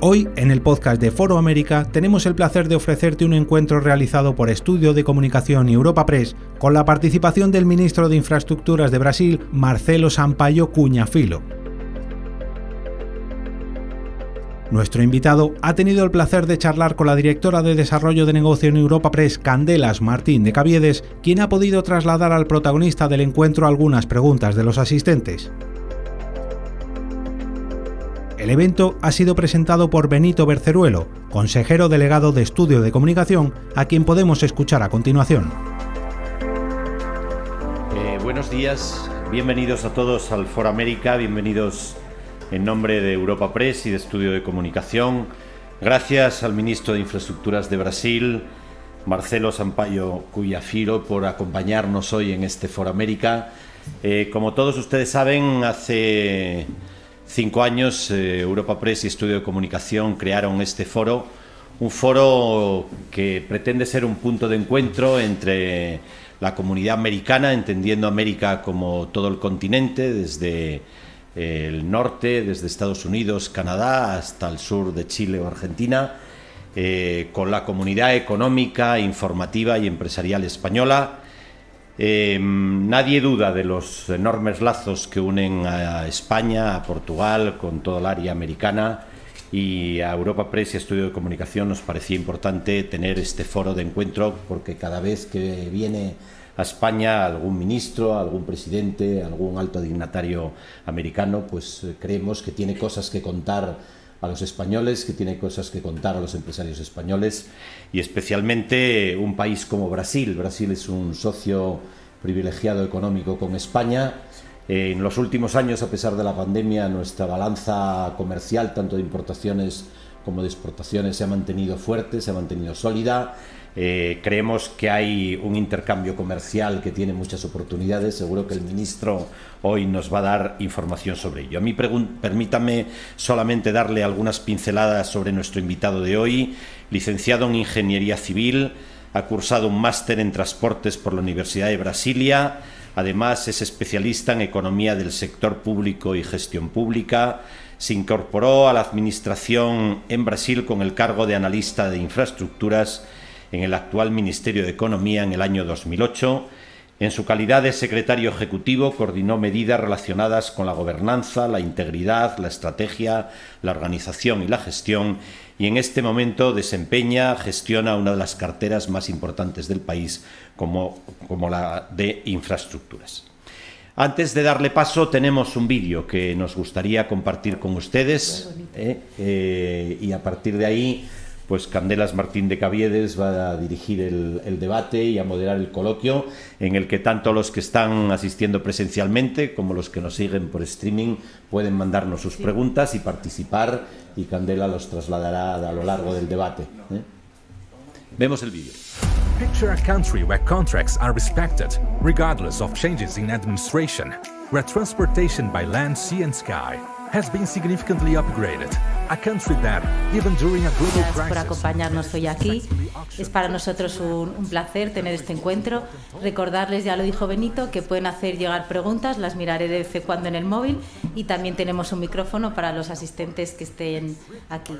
Hoy, en el podcast de Foro América, tenemos el placer de ofrecerte un encuentro realizado por Estudio de Comunicación Europa Press con la participación del ministro de Infraestructuras de Brasil, Marcelo Sampaio Cuñafilo. Nuestro invitado ha tenido el placer de charlar con la directora de Desarrollo de Negocio en Europa Press, Candelas Martín de Caviedes, quien ha podido trasladar al protagonista del encuentro algunas preguntas de los asistentes. El evento ha sido presentado por Benito Berceruelo, consejero delegado de Estudio de Comunicación, a quien podemos escuchar a continuación. Eh, buenos días, bienvenidos a todos al Foro América, bienvenidos en nombre de Europa Press y de Estudio de Comunicación. Gracias al ministro de Infraestructuras de Brasil, Marcelo Sampaio Cuyafiro, por acompañarnos hoy en este Foro América. Eh, como todos ustedes saben, hace cinco años eh, Europa Press y Estudio de Comunicación crearon este foro, un foro que pretende ser un punto de encuentro entre la comunidad americana, entendiendo América como todo el continente, desde el norte, desde Estados Unidos, Canadá, hasta el sur de Chile o Argentina, eh, con la comunidad económica, informativa y empresarial española. Eh, nadie duda de los enormes lazos que unen a España, a Portugal, con toda el área americana. Y a Europa Press y Estudio de Comunicación nos parecía importante tener este foro de encuentro porque cada vez que viene a España algún ministro, algún presidente, algún alto dignatario americano, pues eh, creemos que tiene cosas que contar a los españoles, que tiene cosas que contar a los empresarios españoles y especialmente un país como Brasil. Brasil es un socio privilegiado económico con España. En los últimos años, a pesar de la pandemia, nuestra balanza comercial, tanto de importaciones como de exportaciones, se ha mantenido fuerte, se ha mantenido sólida. Eh, creemos que hay un intercambio comercial que tiene muchas oportunidades. Seguro que el ministro hoy nos va a dar información sobre ello. A mí permítame solamente darle algunas pinceladas sobre nuestro invitado de hoy, licenciado en Ingeniería Civil, ha cursado un máster en Transportes por la Universidad de Brasilia. Además, es especialista en economía del sector público y gestión pública. Se incorporó a la administración en Brasil con el cargo de analista de infraestructuras en el actual Ministerio de Economía en el año 2008. En su calidad de secretario ejecutivo coordinó medidas relacionadas con la gobernanza, la integridad, la estrategia, la organización y la gestión y en este momento desempeña, gestiona una de las carteras más importantes del país como, como la de infraestructuras. Antes de darle paso, tenemos un vídeo que nos gustaría compartir con ustedes ¿eh? Eh, y a partir de ahí pues Candelas Martín de Caviedes va a dirigir el, debate y a moderar el coloquio en el que tanto los que están asistiendo presencialmente como los que nos siguen por streaming pueden mandarnos sus preguntas y participar y Candela los trasladará a lo largo del debate. ¿eh? Vemos el vídeo. Picture a country where contracts are respected, regardless of changes in administration, where transportation by land, sea and sky has been significantly upgraded. A country that, even during a global Gracias por acompañarnos hoy aquí. Es para nosotros un, un, placer tener este encuentro. Recordarles, ya lo dijo Benito, que pueden hacer llegar preguntas, las miraré de vez en cuando en el móvil y también tenemos un micrófono para los asistentes que estén aquí.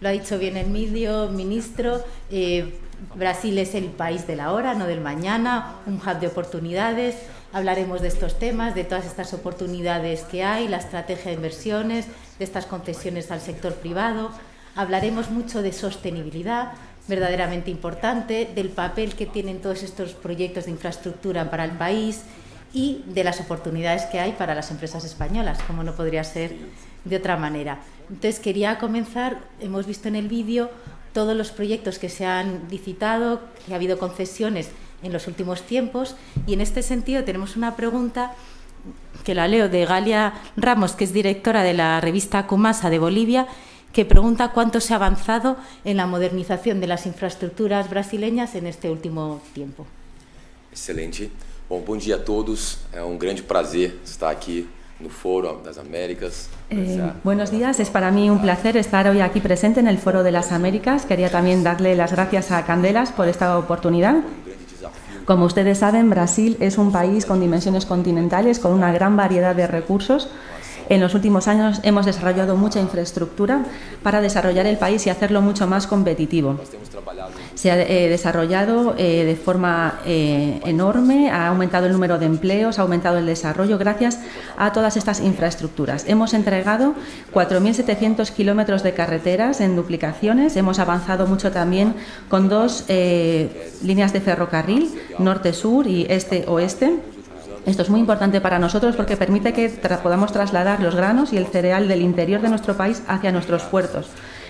Lo ha dicho bien el medio, ministro. Eh, Brasil es el país de la hora, no del mañana, un hub de oportunidades. Hablaremos de estos temas, de todas estas oportunidades que hay, la estrategia de inversiones, de estas concesiones al sector privado. Hablaremos mucho de sostenibilidad, verdaderamente importante, del papel que tienen todos estos proyectos de infraestructura para el país y de las oportunidades que hay para las empresas españolas, como no podría ser de otra manera. Entonces quería comenzar, hemos visto en el vídeo todos los proyectos que se han licitado, que ha habido concesiones en los últimos tiempos y en este sentido tenemos una pregunta que la leo de Galia Ramos, que es directora de la revista Comasa de Bolivia, que pregunta cuánto se ha avanzado en la modernización de las infraestructuras brasileñas en este último tiempo. Excelente. Bom, bom dia a todos. É um grande prazer estar aqui no Foro das Américas. Eh, buenos días, es para mí un placer estar hoy aquí presente en el Foro de las Américas. Quería también darle las gracias a Candelas por esta oportunidad. Como ustedes saben, Brasil es un país con dimensiones continentales, con una gran variedad de recursos En los últimos años hemos desarrollado mucha infraestructura para desarrollar el país y hacerlo mucho más competitivo. Se ha eh, desarrollado eh, de forma eh, enorme, ha aumentado el número de empleos, ha aumentado el desarrollo gracias a todas estas infraestructuras. Hemos entregado 4.700 kilómetros de carreteras en duplicaciones, hemos avanzado mucho también con dos líneas de ferrocarril, norte-sur y este-oeste. Esto es muy importante para nosotros porque permite que podamos trasladar los granos y el cereal del interior de nuestro país hacia nuestros puertos.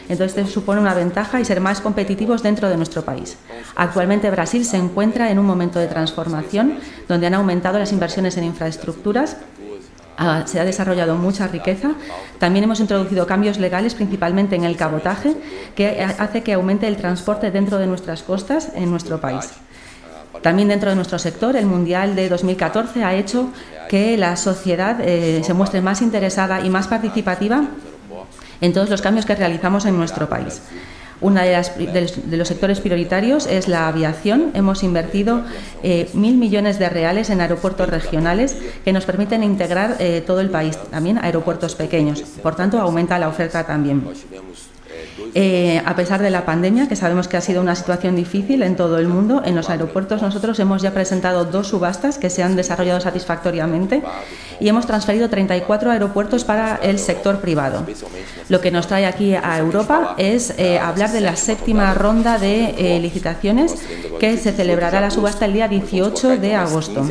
Entonces, esto supone una ventaja y ser más competitivos dentro de nuestro país. Actualmente Brasil se encuentra en un momento de transformación donde han aumentado las inversiones en infraestructuras se ha desarrollado mucha riqueza. También hemos introducido cambios legales, principalmente en el cabotaje, que hace que aumente el transporte dentro de nuestras costas en nuestro país. También dentro de nuestro sector, el Mundial de 2014 ha hecho que la sociedad eh, se muestre más interesada y más participativa en todos los cambios que realizamos en nuestro país. Uno de, los sectores prioritarios es la aviación. Hemos invertido eh, mil millones de reales en aeropuertos regionales que nos permiten integrar eh, todo el país, también aeropuertos pequeños. Por tanto, aumenta la oferta también. Eh, a pesar de la pandemia, que sabemos que ha sido una situación difícil en todo el mundo, en los aeropuertos nosotros hemos ya presentado dos subastas que se han desarrollado satisfactoriamente y hemos transferido 34 aeropuertos para el sector privado. Lo que nos trae aquí a Europa es eh, hablar de la séptima ronda de eh, licitaciones que se celebrará la subasta el día 18 de agosto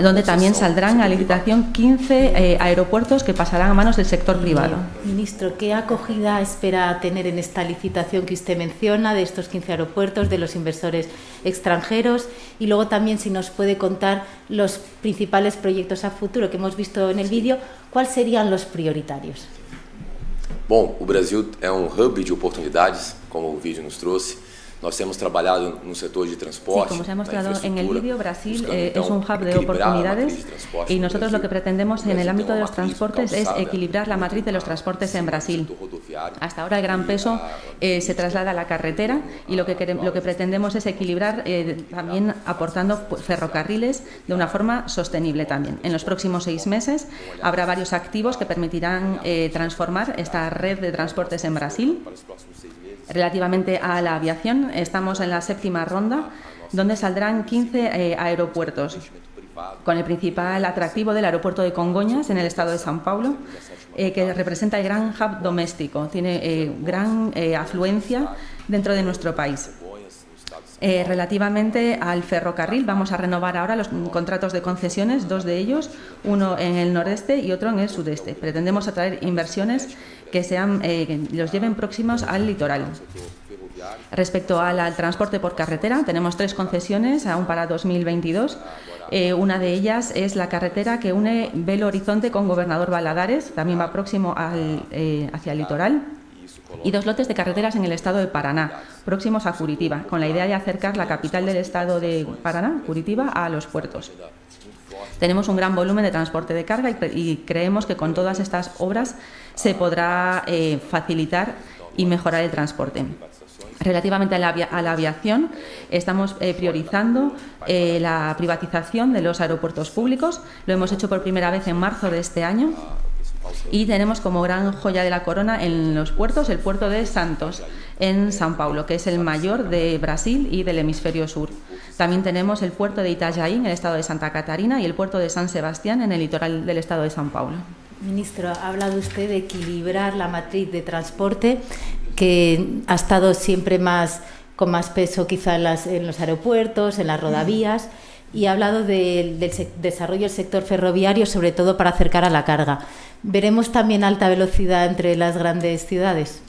donde también saldrán a licitación 15 eh, aeropuertos que pasarán a manos del sector privado. Ministro, ¿qué acogida espera tener en esta licitación que usted menciona de estos 15 aeropuertos, de los inversores extranjeros? Y luego también si nos puede contar los principales proyectos a futuro que hemos visto en el vídeo, ¿cuáles serían los prioritarios? Bom, o Brasil é um hub de oportunidades, como o vídeo nos trouxe. Nós temos trabalhado no sector de transporte. Sí, como se ha mostrado en el vídeo, Brasil eh, es un hub de oportunidades y nosotros lo que pretendemos en el ámbito de los transportes es equilibrar la matriz de los transportes en Brasil. Hasta ahora el gran peso eh, se traslada a la carretera y lo que, lo que pretendemos es equilibrar eh, también aportando ferrocarriles de una forma sostenible también. En los próximos seis meses habrá varios activos que permitirán transformar esta red de transportes en Brasil. Relativamente a la aviación, estamos en la séptima ronda, donde saldrán 15 eh, aeropuertos, con el principal atractivo del aeropuerto de Congoñas, en el estado de San Paulo, eh, que representa el gran hub doméstico, tiene eh, gran afluencia dentro de nuestro país. Relativamente al ferrocarril, vamos a renovar ahora los contratos de concesiones, dos de ellos, uno en el noreste y otro en el sudeste. Pretendemos atraer inversiones que sean, eh, los lleven próximos al litoral. Respecto al, transporte por carretera, tenemos tres concesiones aún para 2022. Eh, una de ellas es la carretera que une Belo Horizonte con Gobernador Baladares, también va próximo al, eh, hacia el litoral. Y dos lotes de carreteras en el estado de Paraná, próximos a Curitiba, con la idea de acercar la capital del estado de Paraná, Curitiba, a los puertos. Tenemos un gran volumen de transporte de carga y, creemos que con todas estas obras se podrá eh, facilitar y mejorar el transporte. Relativamente a la, aviación, estamos eh, priorizando eh, la privatización de los aeropuertos públicos. Lo hemos hecho por primera vez en marzo de este año. Y tenemos como gran joya de la corona en los puertos el puerto de Santos, en São Paulo, que es el mayor de Brasil y del hemisferio sur. También tenemos el puerto de Itajaí en el estado de Santa Catarina y el puerto de San Sebastián en el litoral del estado de São Paulo. Ministro, ha hablado usted de equilibrar la matriz de transporte que ha estado siempre más con más peso quizá en, los aeropuertos, en las rodavías y ha hablado del desarrollo del sector ferroviario, sobre todo para acercar a la carga. ¿Veremos también alta velocidad entre las grandes ciudades?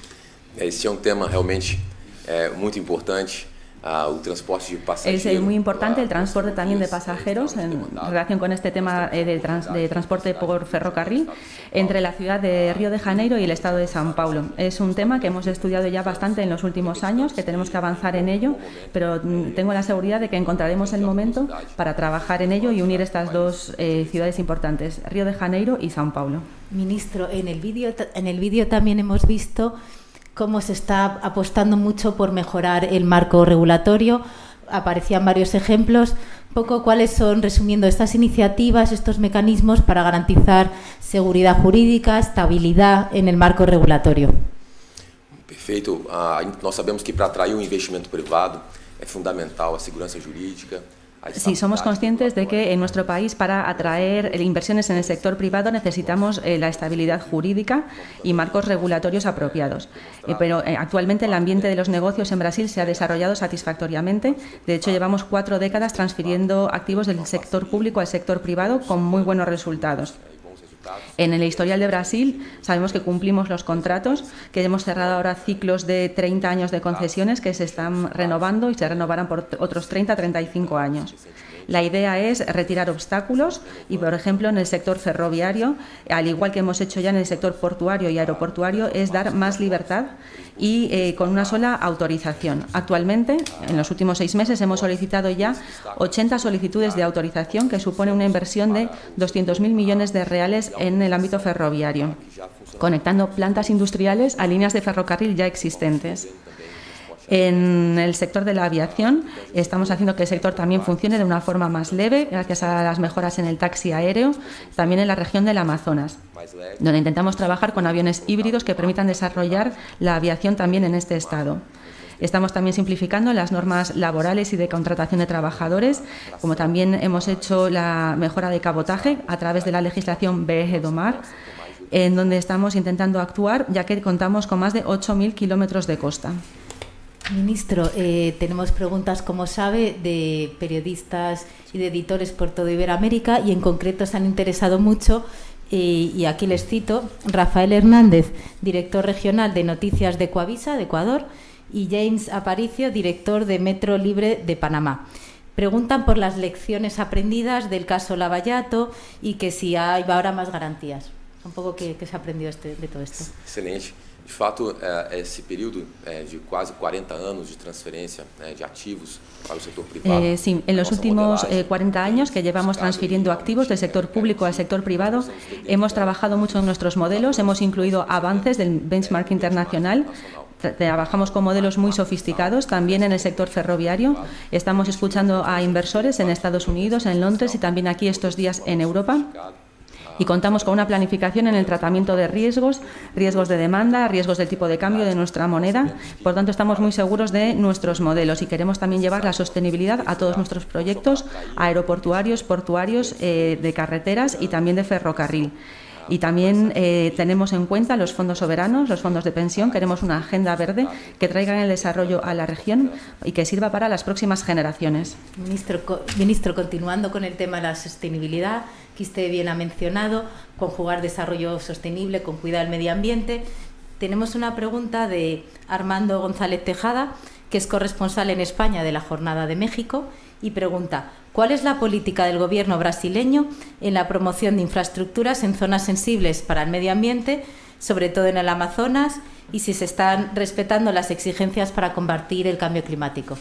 Esse é um tema realmente é, muito importante. Uh, transporte de pasajeros. Es muy importante el transporte también de pasajeros en relación con este tema eh, de, trans, de, transporte por ferrocarril entre la ciudad de Río de Janeiro y el estado de San Paulo. Es un tema que hemos estudiado ya bastante en los últimos años, que tenemos que avanzar en ello, pero mm, tengo la seguridad de que encontraremos el momento para trabajar en ello y unir estas dos eh, ciudades importantes, Río de Janeiro y San Paulo. Ministro, en el vídeo en el vídeo también hemos visto cómo se está apostando mucho por mejorar el marco regulatorio. Aparecían varios ejemplos. poco cuáles son, resumiendo, estas iniciativas, estos mecanismos para garantizar seguridad jurídica, estabilidad en el marco regulatorio. Perfeito. Ah, nós sabemos que para atrair um investimento privado é fundamental a segurança jurídica, Sí, somos conscientes de que en nuestro país para atraer inversiones en el sector privado necesitamos eh, la estabilidad jurídica y marcos regulatorios apropiados. Eh, pero eh, actualmente el ambiente de los negocios en Brasil se ha desarrollado satisfactoriamente. De hecho, llevamos cuatro décadas transfiriendo activos del sector público al sector privado con muy buenos resultados. En el historial de Brasil sabemos que cumplimos los contratos, que hemos cerrado ahora ciclos de 30 años de concesiones que se están renovando y se renovarán por otros 30 35 años. La idea es retirar obstáculos y, por ejemplo, en el sector ferroviario, al igual que hemos hecho ya en el sector portuario y aeroportuario, es dar más libertad y eh, con una sola autorización. Actualmente, en los últimos seis meses, hemos solicitado ya 80 solicitudes de autorización, que supone una inversión de 200.000 millones de reales en el ámbito ferroviario, conectando plantas industriales a líneas de ferrocarril ya existentes. En el sector de la aviación estamos haciendo que el sector también funcione de una forma más leve, gracias a las mejoras en el taxi aéreo, también en la región del Amazonas, donde intentamos trabajar con aviones híbridos que permitan desarrollar la aviación también en este estado. Estamos también simplificando las normas laborales y de contratación de trabajadores, como también hemos hecho la mejora de cabotaje a través de la legislación BEG Domar, en donde estamos intentando actuar, ya que contamos con más de 8.000 kilómetros de costa. Ministro, eh, tenemos preguntas, como sabe, de periodistas y de editores por toda Iberoamérica y en concreto se han interesado mucho, eh, y aquí les cito, Rafael Hernández, director regional de Noticias de Coavisa, de Ecuador, y James Aparicio, director de Metro Libre de Panamá. Preguntan por las lecciones aprendidas del caso Lavallato y que si hay ahora más garantías. Un poco qué se aprendió este, de todo esto. Excelente. De fato, esse período de quase 40 anos de transferencia de activos para el sector privado. Eh, sí, en los últimos 40 años que llevamos transfiriendo activos del sector público al sector privado, hemos trabajado mucho en nuestros modelos, hemos incluido avances del benchmark internacional, trabajamos con modelos muy sofisticados, también en el sector ferroviario. Estamos escuchando a inversores en Estados Unidos, en Londres y también aquí estos días en Europa y contamos con una planificación en el tratamiento de riesgos, riesgos de demanda, riesgos del tipo de cambio de nuestra moneda. Por tanto, estamos muy seguros de nuestros modelos y queremos también llevar la sostenibilidad a todos nuestros proyectos aeroportuarios, portuarios, eh, de carreteras y también de ferrocarril. Y también eh, tenemos en cuenta los fondos soberanos, los fondos de pensión. Queremos una agenda verde que traiga el desarrollo a la región y que sirva para las próximas generaciones. Ministro, ministro continuando con el tema de la sostenibilidad, que usted bien ha mencionado, conjugar desarrollo sostenible con cuidar del medio ambiente. Tenemos una pregunta de Armando González Tejada, que es corresponsal en España de la Jornada de México, y pregunta, ¿cuál es la política del gobierno brasileño en la promoción de infraestructuras en zonas sensibles para el medio ambiente, sobre todo en el Amazonas, y si se están respetando las exigencias para combatir el cambio climático?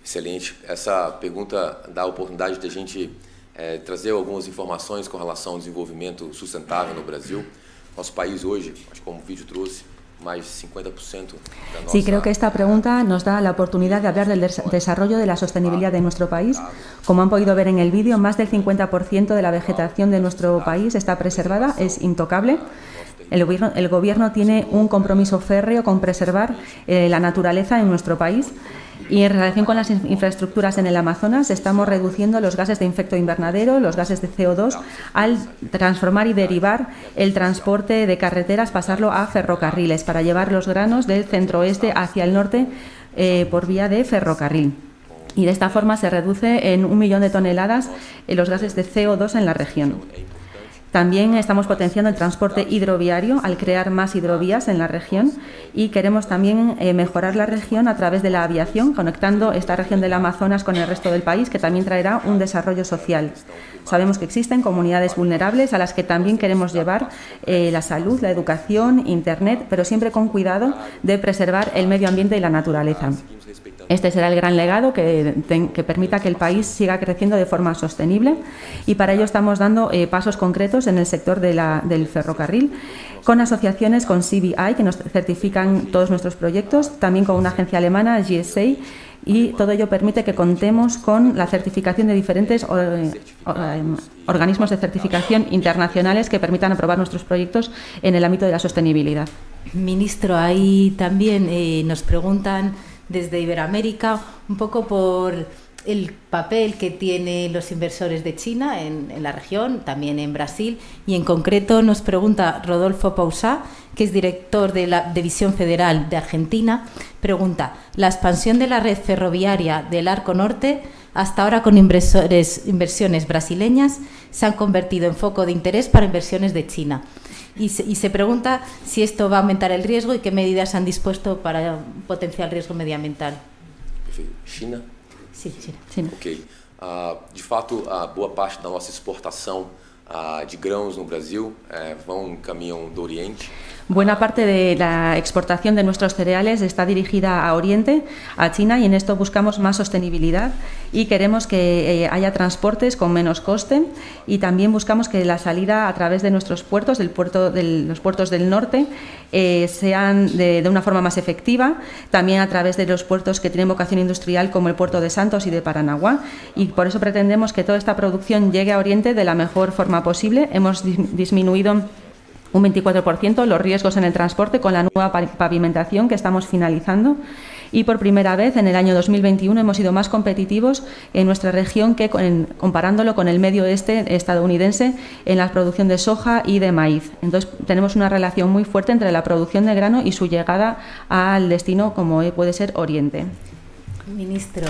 Excelente. Essa pergunta dá a de gente é, trazer algumas informações com relação ao desenvolvimento sustentável no Brasil. Nosso país hoje, acho que como o vídeo trouxe, más 50% Sí, creo que esta pregunta nos da la oportunidad de hablar del desarrollo de la sostenibilidad de nuestro país. Como han podido ver en el vídeo, más del 50% de la vegetación de nuestro país está preservada, es intocable. El gobierno, el gobierno tiene un compromiso férreo con preservar eh, la naturaleza en nuestro país. Y en relación con las infraestructuras en el Amazonas, estamos reduciendo los gases de efecto invernadero, los gases de CO2, al transformar y derivar el transporte de carreteras, pasarlo a ferrocarriles, para llevar los granos del centro-oeste hacia el norte eh, por vía de ferrocarril. Y de esta forma se reduce en un millón de toneladas los gases de CO2 en la región. También estamos potenciando el transporte hidroviario al crear más hidrovías en la región y queremos también eh, mejorar la región a través de la aviación, conectando esta región del Amazonas con el resto del país, que también traerá un desarrollo social. Sabemos que existen comunidades vulnerables a las que también queremos llevar eh, la salud, la educación, Internet, pero siempre con cuidado de preservar el medio ambiente y la naturaleza. Este será el gran legado que, permita que el país siga creciendo de forma sostenible y para ello estamos dando eh, pasos concretos en el sector del ferrocarril con asociaciones con CBI que nos certifican todos nuestros proyectos, también con una agencia alemana, GSA, y todo ello permite que contemos con la certificación de diferentes eh, organismos de certificación internacionales que permitan aprobar nuestros proyectos en el ámbito de la sostenibilidad. Ministro, ahí también eh, nos preguntan desde Iberoamérica un poco por el papel que tienen los inversores de China en, la región, también en Brasil, y en concreto nos pregunta Rodolfo Pausá, que es director de la División Federal de Argentina, pregunta, ¿la expansión de la red ferroviaria del Arco Norte hasta ahora con inversores, inversiones brasileñas se han convertido en foco de interés para inversiones de China? Y se, y se, pregunta si esto va a aumentar el riesgo y qué medidas han dispuesto para un potencial riesgo medioambiental. China Sim, sim. Ok. Uh, de fato, a boa parte da nossa exportação uh, de grãos no Brasil uh, vão caminham do Oriente. Buena parte de la exportación de nuestros cereales está dirigida a Oriente, a China, y en esto buscamos más sostenibilidad y queremos que eh, haya transportes con menos coste y también buscamos que la salida a través de nuestros puertos, del puerto, de los puertos del norte, eh, sean de, una forma más efectiva, también a través de los puertos que tienen vocación industrial como el puerto de Santos y de Paranaguá y por eso pretendemos que toda esta producción llegue a Oriente de la mejor forma posible. Hemos disminuido un 24% los riesgos en el transporte con la nueva pavimentación que estamos finalizando y por primera vez en el año 2021 hemos sido más competitivos en nuestra región que comparándolo con el medio oeste estadounidense en la producción de soja y de maíz. Entonces tenemos una relación muy fuerte entre la producción de grano y su llegada al destino como puede ser Oriente. Ministro,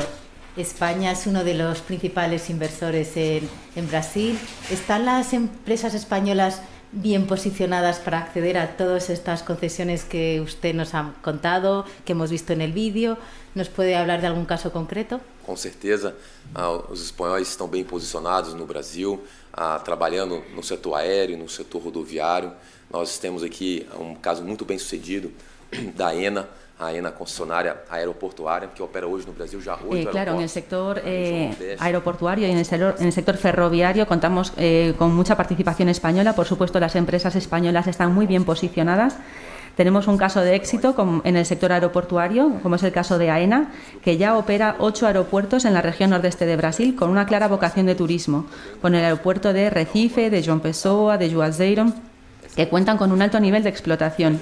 España es uno de los principales inversores en, en Brasil. ¿Están las empresas españolas bien posicionadas para acceder a todas estas concesiones que usted nos ha contado, que hemos visto en el vídeo. ¿Nos puede hablar de algún caso concreto? Com certeza, uh, os espanhóis estão bem posicionados no Brasil, uh, trabalhando no setor aéreo, no setor rodoviário. Nós temos aqui um caso muito bem sucedido da ENA, a ENA concesionaria aeroportuaria que opera hoy en Brasil ya ocho eh, Claro, en el sector eh, aeroportuario y en el, sector, en el sector ferroviario contamos eh, con mucha participación española. Por supuesto, las empresas españolas están muy bien posicionadas. Tenemos un caso de éxito en el sector aeroportuario, como es el caso de AENA, que ya opera ocho aeropuertos en la región nordeste de Brasil con una clara vocación de turismo, con el aeropuerto de Recife, de João Pessoa, de Juazeiro, que cuentan con un alto nivel de explotación.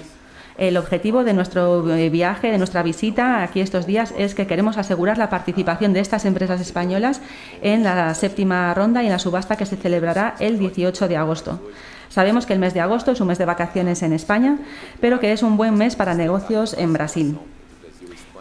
El objetivo de nuestro eh, viaje, de nuestra visita aquí estos días, es que queremos asegurar la participación de estas empresas españolas en la séptima ronda y en la subasta que se celebrará el 18 de agosto. Sabemos que el mes de agosto es un mes de vacaciones en España, pero que es un buen mes para negocios en Brasil.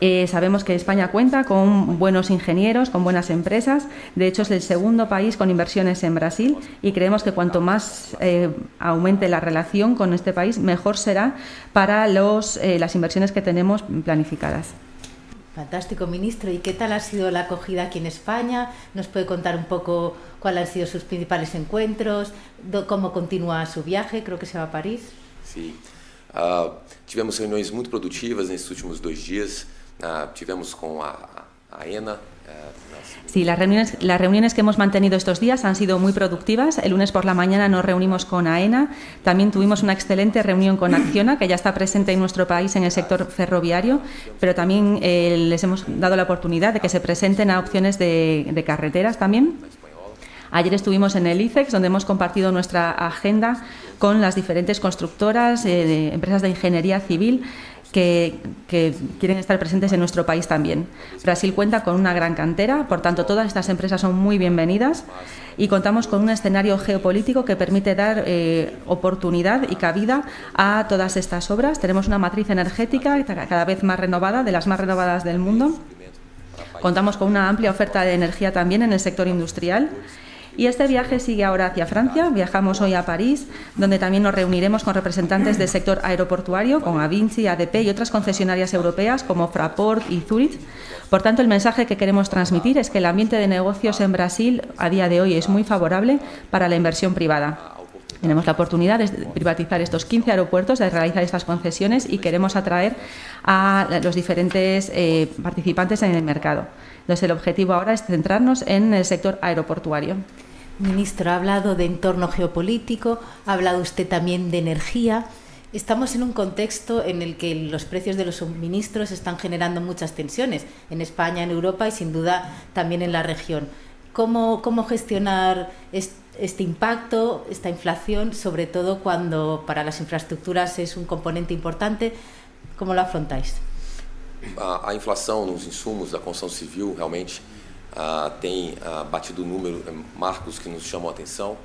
Eh, sabemos que España cuenta con buenos ingenieros, con buenas empresas. De hecho, es el segundo país con inversiones en Brasil y creemos que cuanto más eh, aumente la relación con este país, mejor será para los, eh, las inversiones que tenemos planificadas. Fantástico, ministro. ¿Y qué tal ha sido la acogida aquí en España? ¿Nos puede contar un poco cuáles han sido sus principales encuentros? ¿Cómo continúa su viaje? Creo que se va a París. Sí. Uh, tivemos reuniões muito produtivas nesses últimos dois dias. Uh, tivemos con a, a ENA. Uh, sí, las reuniones, las reuniones que hemos mantenido estos días han sido muy productivas. El lunes por la mañana nos reunimos con AENA. También tuvimos una excelente reunión con Acciona, que ya está presente en nuestro país en el sector ferroviario, pero también eh, les hemos dado la oportunidad de que se presenten a opciones de, de carreteras también. Ayer estuvimos en el ICEX, donde hemos compartido nuestra agenda con las diferentes constructoras, eh, de empresas de ingeniería civil, que, quieren estar presentes en nuestro país también. Brasil cuenta con una gran cantera, por tanto todas estas empresas son muy bienvenidas y contamos con un escenario geopolítico que permite dar eh, oportunidad y cabida a todas estas obras. Tenemos una matriz energética cada vez más renovada, de las más renovadas del mundo. Contamos con una amplia oferta de energía también en el sector industrial y este viaje sigue ahora hacia Francia. Viajamos hoy a París, donde también nos reuniremos con representantes del sector aeroportuario, con Avinci, ADP y otras concesionarias europeas como Fraport y Zurich. Por tanto, el mensaje que queremos transmitir es que el ambiente de negocios en Brasil a día de hoy es muy favorable para la inversión privada. Tenemos la oportunidad de privatizar estos 15 aeropuertos, de realizar estas concesiones y queremos atraer a los diferentes eh, participantes en el mercado. Entonces, el objetivo ahora es centrarnos en el sector aeroportuario. Ministro, ha hablado de entorno geopolítico, ha hablado usted también de energía. Estamos en un contexto en el que los precios de los suministros están generando muchas tensiones en España, en Europa y sin duda también en la región. ¿Cómo, cómo gestionar este impacto, esta inflación, sobre todo cuando para las infraestructuras es un componente importante? ¿Cómo lo afrontáis? A, a inflação nos insumos da construção civil realmente tem uh, batido número, marcos que nos chamam a atenção.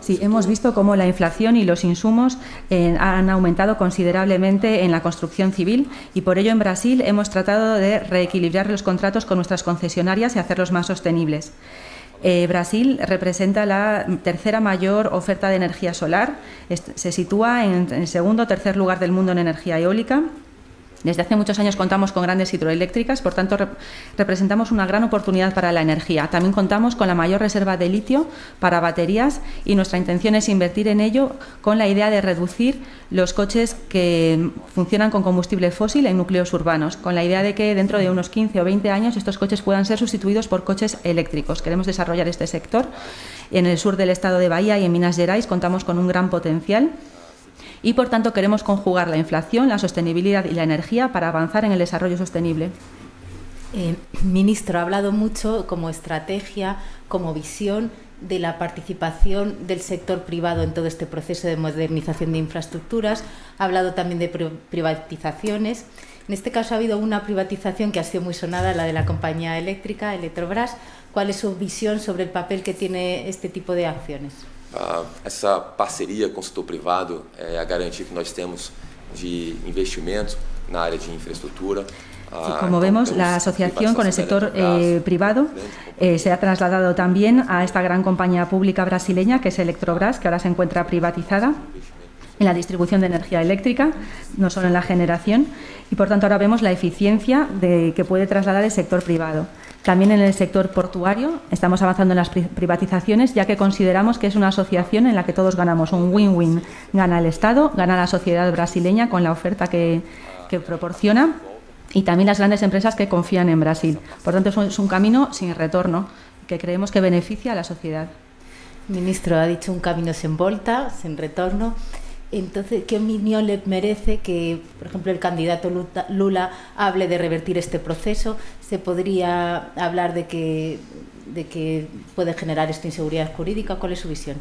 Sí, hemos visto cómo la inflación y los insumos eh, han aumentado considerablemente en la construcción civil y por ello en Brasil hemos tratado de reequilibrar los contratos con nuestras concesionarias y hacerlos más sostenibles. Eh, Brasil representa la tercera mayor oferta de energía solar, se sitúa en el segundo o tercer lugar del mundo en energía eólica desde hace muchos años contamos con grandes hidroeléctricas, por tanto representamos una gran oportunidad para la energía. También contamos con la mayor reserva de litio para baterías y nuestra intención es invertir en ello con la idea de reducir los coches que funcionan con combustible fósil en núcleos urbanos, con la idea de que dentro de unos 15 o 20 años estos coches puedan ser sustituidos por coches eléctricos. Queremos desarrollar este sector. En el sur del estado de Bahía y en Minas Gerais contamos con un gran potencial y por tanto queremos conjugar la inflación, la sostenibilidad y la energía para avanzar en el desarrollo sostenible. Eh, ministro, ha hablado mucho como estrategia, como visión de la participación del sector privado en todo este proceso de modernización de infraestructuras. Ha hablado también de privatizaciones. En este caso ha habido una privatización que ha sido muy sonada, la de la compañía eléctrica, Electrobras. ¿Cuál es su visión sobre el papel que tiene este tipo de acciones? Uh, essa parceria com o setor privado é a garantia que nós temos de investimento na área de infraestructura. Sí, como vemos, la asociación con el sector eh, privado eh, se ha trasladado también a esta gran compañía pública brasileña que es Electrobras, que ahora se encuentra privatizada en la distribución de energía eléctrica, no solo en la generación, y por tanto ahora vemos la eficiencia de, que puede trasladar el sector privado. También en el sector portuario estamos avanzando en las privatizaciones, ya que consideramos que es una asociación en la que todos ganamos. Un win-win. Gana el Estado, gana la sociedad brasileña con la oferta que, proporciona y también las grandes empresas que confían en Brasil. Por tanto, es un camino sin retorno que creemos que beneficia a la sociedad. Ministro, ha dicho un camino sin vuelta, sin retorno. Entonces, ¿qué opinión le merece que, por ejemplo, el candidato Lula hable de revertir este proceso? ¿Se podría hablar de que, de que puede generar esta inseguridad jurídica? ¿Cuál es su visión?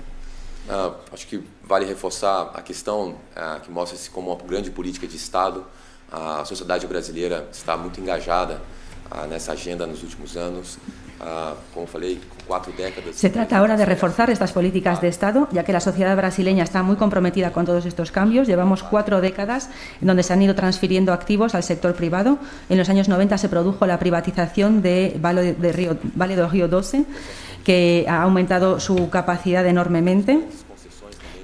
Uh, acho que vale reforçar a questão uh, que mostra-se como uma grande política de Estado. Uh, a sociedade brasileira está muito engajada nessa agenda nos últimos anos. Se trata ahora de reforzar estas políticas de Estado, ya que la sociedad brasileña está muy comprometida con todos estos cambios. Llevamos cuatro décadas en donde se han ido transfiriendo activos al sector privado. En los años 90 se produjo la privatización de Vale, Río, Vale do Río 12, que ha aumentado su capacidad enormemente.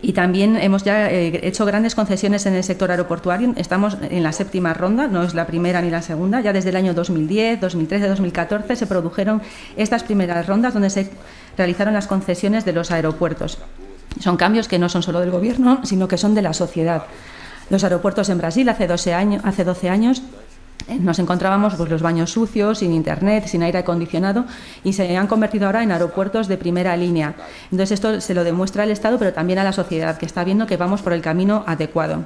Y también hemos ya eh, hecho grandes concesiones en el sector aeroportuario. Estamos en la séptima ronda, no es la primera ni la segunda. Ya desde el año 2010, 2013, 2014 se produjeron estas primeras rondas donde se realizaron las concesiones de los aeropuertos. Son cambios que no son solo del Gobierno, sino que son de la sociedad. Los aeropuertos en Brasil hace 12 años, hace 12 años nos encontrábamos pues, los baños sucios, sin internet, sin aire acondicionado y se han convertido ahora en aeropuertos de primera línea. Entonces esto se lo demuestra al Estado, pero también a la sociedad, que está viendo que vamos por el camino adecuado.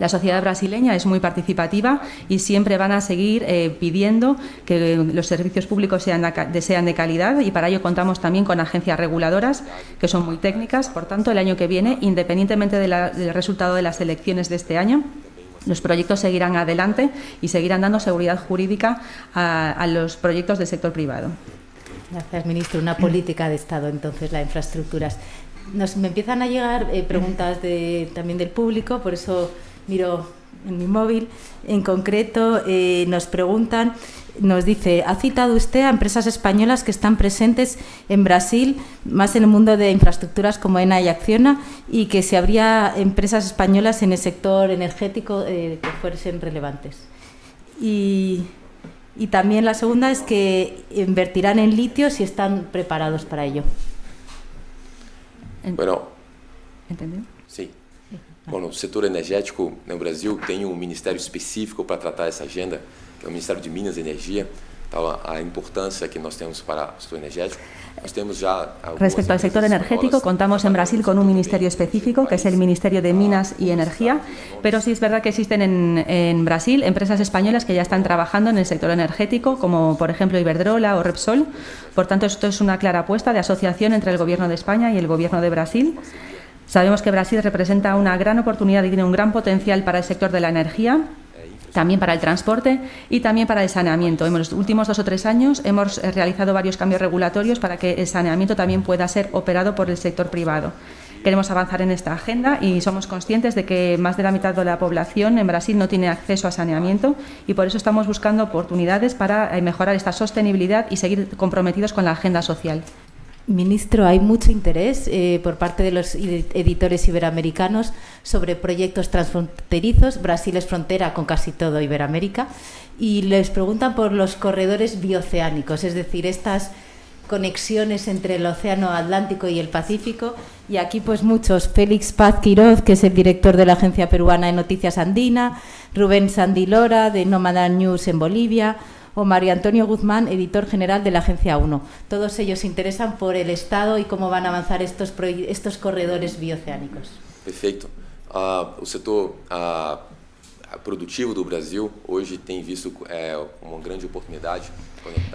La sociedad brasileña es muy participativa y siempre van a seguir eh, pidiendo que los servicios públicos sean de, sean de calidad y para ello contamos también con agencias reguladoras que son muy técnicas. Por tanto, el año que viene, independientemente del resultado de las elecciones de este año, los proyectos seguirán adelante y seguirán dando seguridad jurídica a, los proyectos del sector privado. Gracias, ministro. Una política de Estado, entonces, las infraestructuras. Nos, me empiezan a llegar eh, preguntas también del público, por eso miro en mi móvil. En concreto, eh, nos preguntan nos dice, ha citado usted a empresas españolas que están presentes en Brasil, más en el mundo de infraestructuras como ENA y Acciona, y que si habría empresas españolas en el sector energético eh, que fuesen relevantes. Y, y, también la segunda es que invertirán en litio si están preparados para ello. Bueno, ¿entendió? Sí. Bueno, el sector energético en Brasil tiene un ministerio específico para tratar esa agenda. que é o Ministério de Minas e Energia, então, a importância que nós temos para o setor energético. Nós temos já Respecto al sector energético, contamos en Brasil con un ministerio específico, que es el Ministerio de Minas y Energía, pero sí es verdad que existen en, en Brasil empresas españolas que ya están trabajando en el sector energético, como por ejemplo Iberdrola o Repsol. Por tanto, esto es una clara apuesta de asociación entre el Gobierno de España y el Gobierno de Brasil. Sabemos que Brasil representa una gran oportunidad y tiene un gran potencial para el sector de la energía también para el transporte y también para el saneamiento. En los últimos dos o tres años hemos eh, realizado varios cambios regulatorios para que el saneamiento también pueda ser operado por el sector privado. Queremos avanzar en esta agenda y somos conscientes de que más de la mitad de la población en Brasil no tiene acceso a saneamiento y por eso estamos buscando oportunidades para eh, mejorar esta sostenibilidad y seguir comprometidos con la agenda social. Ministro, hay mucho interés eh, por parte de los editores iberoamericanos sobre proyectos transfronterizos. Brasil es frontera con casi todo Iberoamérica y les preguntan por los corredores bioceánicos, es decir, estas conexiones entre el Océano Atlántico y el Pacífico. Y aquí, pues muchos: Félix Paz Quiroz, que es el director de la Agencia Peruana de Noticias Andina, Rubén Sandilora, de Nomada News en Bolivia o Mario Antonio Guzmán, editor general de la Agencia 1. Todos ellos se interesan por el Estado y cómo van a avanzar estos, estos corredores bioceánicos. Perfecto. Uh, o setor uh, produtivo do Brasil hoje tem visto eh, uma grande oportunidade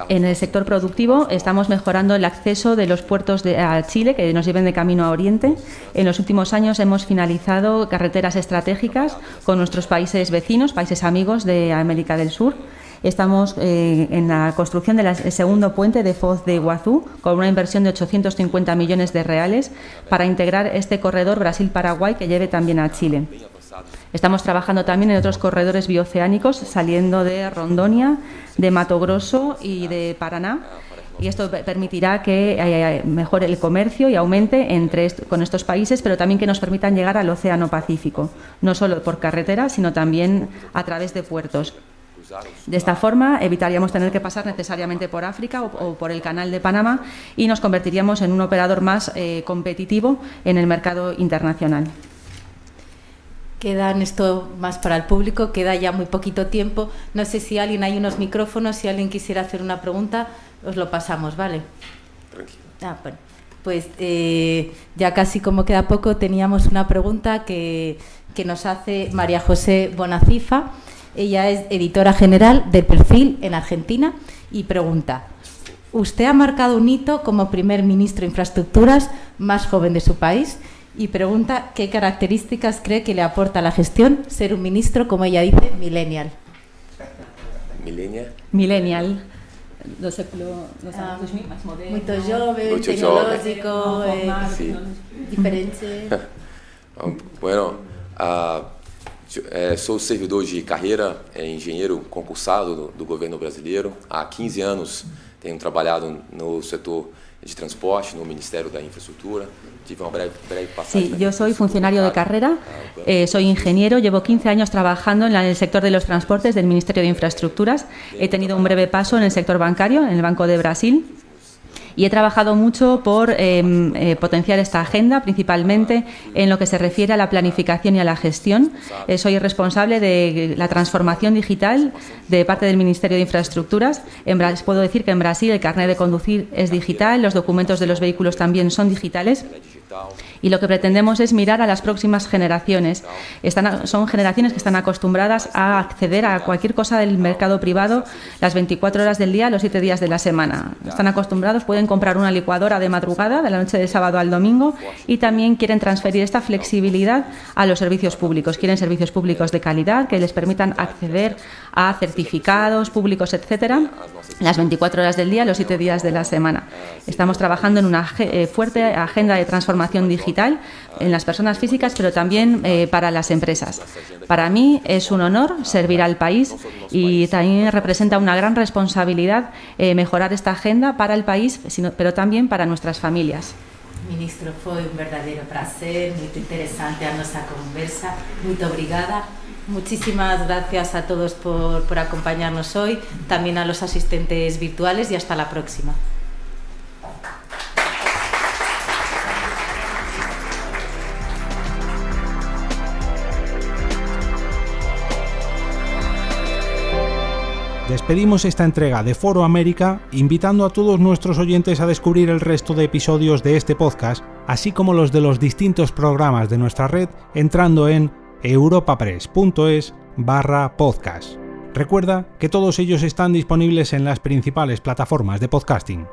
En el sector productivo estamos mejorando el acceso de los puertos de, a Chile que nos lleven de camino a Oriente. En los últimos años hemos finalizado carreteras estratégicas con nuestros países vecinos, países amigos de América del Sur. Estamos eh, en la construcción del segundo puente de Foz de Iguazú con una inversión de 850 millones de reales para integrar este corredor Brasil-Paraguay que lleve también a Chile. Estamos trabajando también en otros corredores bioceánicos saliendo de Rondonia, de Mato Grosso y de Paraná. Y esto permitirá que eh, mejore el comercio y aumente entre con estos países, pero también que nos permitan llegar al Océano Pacífico, no solo por carretera, sino también a través de puertos. De esta forma evitaríamos tener que pasar necesariamente por África o, por el canal de Panamá y nos convertiríamos en un operador más eh, competitivo en el mercado internacional. Quedan esto más para el público, queda ya muy poquito tiempo. No sé si alguien hay unos micrófonos, si alguien quisiera hacer una pregunta, os lo pasamos, ¿vale? Ah, bueno. Pues eh, ya casi como queda poco, teníamos una pregunta que, que nos hace María José Bonacifa. Ella es editora general del Perfil en Argentina y pregunta, usted ha marcado un hito como primer ministro de Infraestructuras más joven de su país y pregunta qué características cree que le aporta a la gestión ser un ministro, como ella dice, millennial. Millennial. Millennial. Lo século, ah, moderno, muito jovem, tecnológico, eh, sí. diferente. bueno, uh, É, sou servidor de carreira, é, engenheiro concursado do, do, governo brasileiro. Há 15 anos tenho trabalhado no setor de transporte, no Ministério da Infraestructura. Tive uma breve, breve. Sí, yo soy funcionario de carrera, eh, soy ingeniero, llevo 15 años trabajando en, la, en el sector de los transportes del Ministerio de Infraestructuras. He tenido un breve paso en el sector bancario, en el Banco de Brasil y he trabajado mucho por em, eh, potenciar esta agenda, principalmente en lo que se refiere a la planificación y a la gestión. Eh, soy responsable de la transformación digital de parte del Ministerio de Infraestructuras. Puedo decir que en Brasil el carnet de conducir es digital, los documentos de los vehículos también son digitales. Y lo que pretendemos es mirar a las próximas generaciones. Están, son generaciones que están acostumbradas a acceder a cualquier cosa del mercado privado las 24 horas del día, los 7 días de la semana. Están acostumbrados, pueden comprar una licuadora de madrugada, de la noche de sábado al domingo, y también quieren transferir esta flexibilidad a los servicios públicos. Quieren servicios públicos de calidad que les permitan acceder a certificados públicos, etcétera, las 24 horas del día, los 7 días de la semana. Estamos trabajando en una eh, fuerte agenda de transformación digital en las personas físicas, pero también eh, para las empresas. Para mí es un honor servir al país y también representa una gran responsabilidad eh, mejorar esta agenda para el país, pero también para nuestras familias. Ministro, fue un verdadero placer, muy interesante a nuestra conversa. Muy obrigada. Muchísimas gracias a todos por, por acompañarnos hoy, también a los asistentes virtuales y hasta la próxima. Despedimos esta entrega de Foro América invitando a todos nuestros oyentes a descubrir el resto de episodios de este podcast, así como los de los distintos programas de nuestra red entrando en europapress.es barra podcast. Recuerda que todos ellos están disponibles en las principales plataformas de podcasting.